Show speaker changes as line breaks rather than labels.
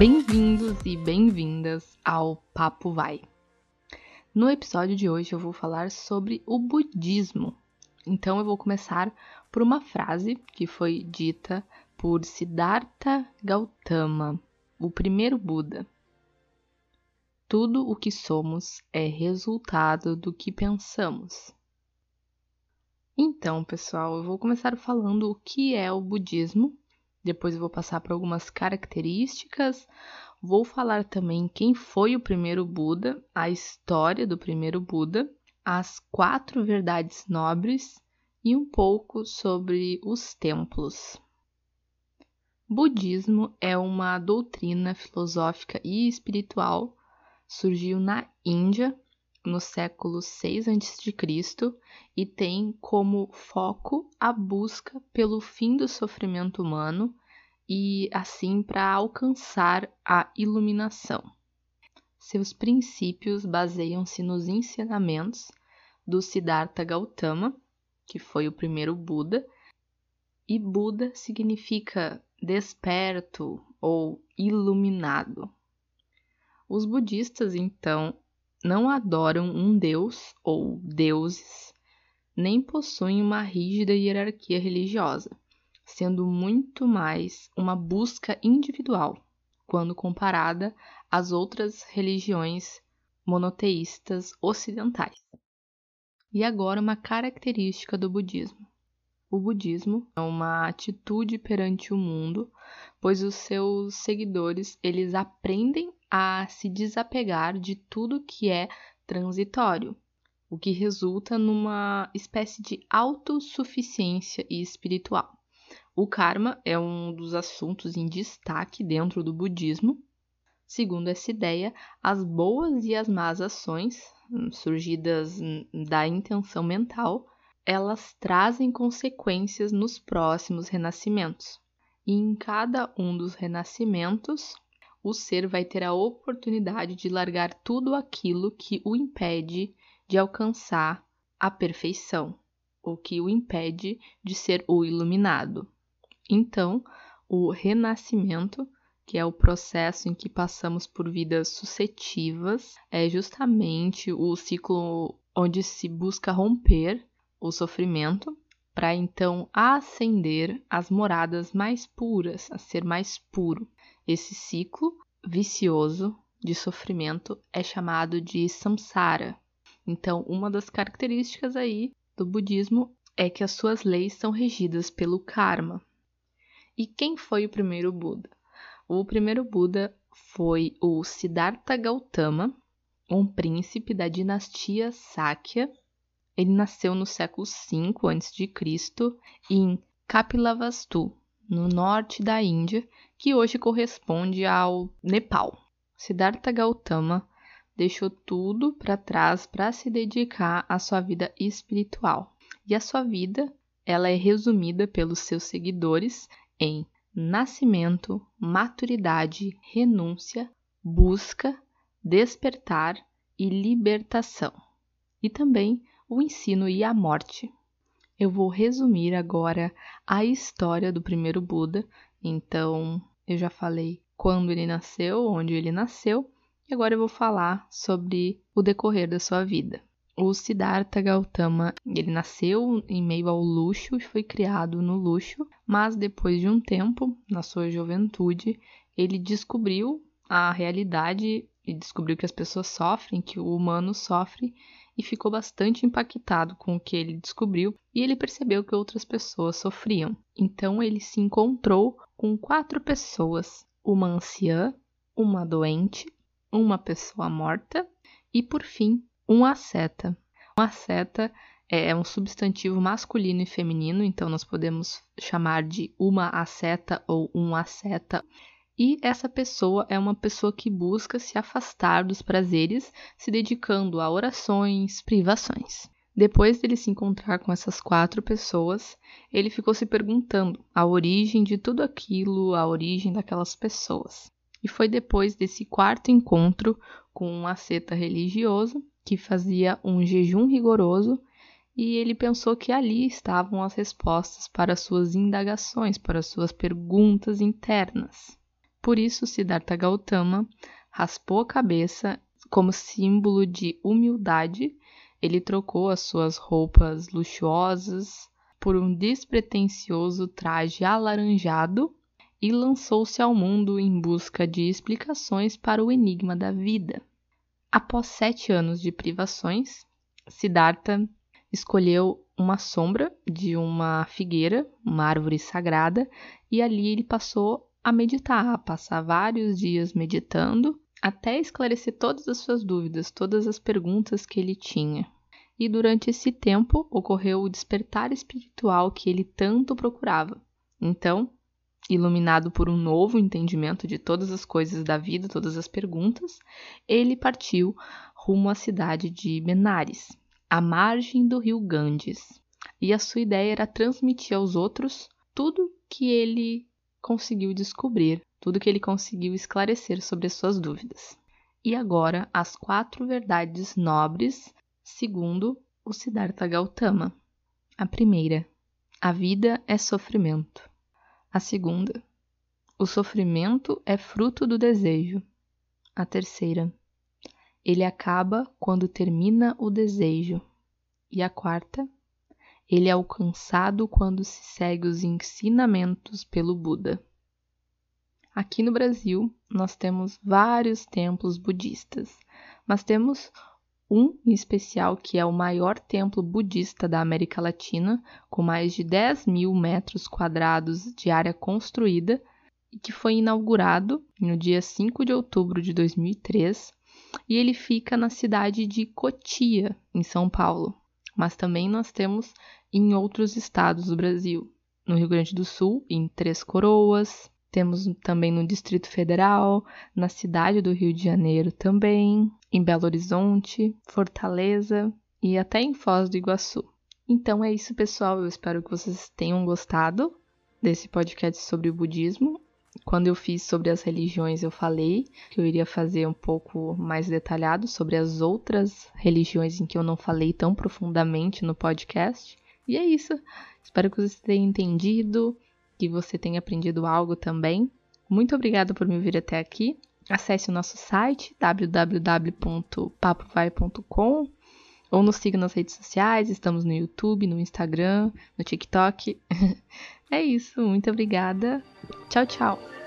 Bem-vindos e bem-vindas ao Papo Vai. No episódio de hoje eu vou falar sobre o budismo. Então eu vou começar por uma frase que foi dita por Siddhartha Gautama, o primeiro Buda. Tudo o que somos é resultado do que pensamos. Então, pessoal, eu vou começar falando o que é o budismo depois vou passar por algumas características. Vou falar também quem foi o primeiro Buda, a história do primeiro Buda, as quatro verdades nobres e um pouco sobre os templos. Budismo é uma doutrina filosófica e espiritual, surgiu na Índia no século 6 a.C. e tem como foco a busca pelo fim do sofrimento humano e assim para alcançar a iluminação. Seus princípios baseiam-se nos ensinamentos do Siddhartha Gautama, que foi o primeiro Buda, e Buda significa desperto ou iluminado. Os budistas, então, não adoram um deus ou deuses, nem possuem uma rígida hierarquia religiosa, sendo muito mais uma busca individual quando comparada às outras religiões monoteístas ocidentais. E agora uma característica do budismo. O budismo é uma atitude perante o mundo, pois os seus seguidores, eles aprendem a se desapegar de tudo que é transitório, o que resulta numa espécie de autossuficiência espiritual. O karma é um dos assuntos em destaque dentro do budismo. Segundo essa ideia, as boas e as más ações, hum, surgidas da intenção mental, elas trazem consequências nos próximos renascimentos. E em cada um dos renascimentos, o ser vai ter a oportunidade de largar tudo aquilo que o impede de alcançar a perfeição, ou que o impede de ser o iluminado. Então, o renascimento, que é o processo em que passamos por vidas sucessivas, é justamente o ciclo onde se busca romper o sofrimento para então ascender às moradas mais puras, a ser mais puro. Esse ciclo vicioso de sofrimento é chamado de samsara. Então, uma das características aí do budismo é que as suas leis são regidas pelo karma. E quem foi o primeiro Buda? O primeiro Buda foi o Siddhartha Gautama, um príncipe da dinastia Sakya. Ele nasceu no século V a.C. em Kapilavastu, no norte da Índia, que hoje corresponde ao Nepal. Siddhartha Gautama deixou tudo para trás para se dedicar à sua vida espiritual. E a sua vida, ela é resumida pelos seus seguidores em nascimento, maturidade, renúncia, busca, despertar e libertação. E também o ensino e a morte. Eu vou resumir agora a história do primeiro Buda. Então, eu já falei quando ele nasceu, onde ele nasceu, e agora eu vou falar sobre o decorrer da sua vida. O Siddhartha Gautama, ele nasceu em meio ao luxo e foi criado no luxo, mas depois de um tempo, na sua juventude, ele descobriu a realidade e descobriu que as pessoas sofrem, que o humano sofre e ficou bastante impactado com o que ele descobriu e ele percebeu que outras pessoas sofriam. Então ele se encontrou com quatro pessoas: uma anciã, uma doente, uma pessoa morta e, por fim, um asceta. Um asceta é um substantivo masculino e feminino, então nós podemos chamar de uma asceta ou um asceta. E essa pessoa é uma pessoa que busca se afastar dos prazeres, se dedicando a orações, privações. Depois dele se encontrar com essas quatro pessoas, ele ficou se perguntando a origem de tudo aquilo, a origem daquelas pessoas. E foi depois desse quarto encontro com um asceta religioso que fazia um jejum rigoroso e ele pensou que ali estavam as respostas para suas indagações, para suas perguntas internas. Por isso, Siddhartha Gautama raspou a cabeça como símbolo de humildade. Ele trocou as suas roupas luxuosas por um despretensioso traje alaranjado e lançou-se ao mundo em busca de explicações para o enigma da vida. Após sete anos de privações, Siddhartha escolheu uma sombra de uma figueira, uma árvore sagrada, e ali ele passou a meditar, a passar vários dias meditando até esclarecer todas as suas dúvidas, todas as perguntas que ele tinha. E durante esse tempo ocorreu o despertar espiritual que ele tanto procurava. Então, iluminado por um novo entendimento de todas as coisas da vida, todas as perguntas, ele partiu rumo à cidade de Benares, à margem do rio Ganges. E a sua ideia era transmitir aos outros tudo que ele conseguiu descobrir, tudo que ele conseguiu esclarecer sobre as suas dúvidas. E agora, as quatro verdades nobres, segundo o Siddhartha Gautama. A primeira, a vida é sofrimento. A segunda, o sofrimento é fruto do desejo. A terceira, ele acaba quando termina o desejo. E a quarta, ele é alcançado quando se segue os ensinamentos pelo Buda. Aqui no Brasil, nós temos vários templos budistas, mas temos um em especial que é o maior templo budista da América Latina, com mais de 10 mil metros quadrados de área construída, e que foi inaugurado no dia 5 de outubro de 2003, e ele fica na cidade de Cotia, em São Paulo. Mas também nós temos em outros estados do Brasil, no Rio Grande do Sul, em Três Coroas, temos também no Distrito Federal, na cidade do Rio de Janeiro também, em Belo Horizonte, Fortaleza e até em Foz do Iguaçu. Então é isso, pessoal. Eu espero que vocês tenham gostado desse podcast sobre o budismo. Quando eu fiz sobre as religiões, eu falei que eu iria fazer um pouco mais detalhado sobre as outras religiões em que eu não falei tão profundamente no podcast. E é isso. Espero que vocês tenham entendido, que você tenha aprendido algo também. Muito obrigada por me ouvir até aqui. Acesse o nosso site www.papovai.com ou nos siga nas redes sociais, estamos no YouTube, no Instagram, no TikTok. é isso, muito obrigada. Tchau, tchau.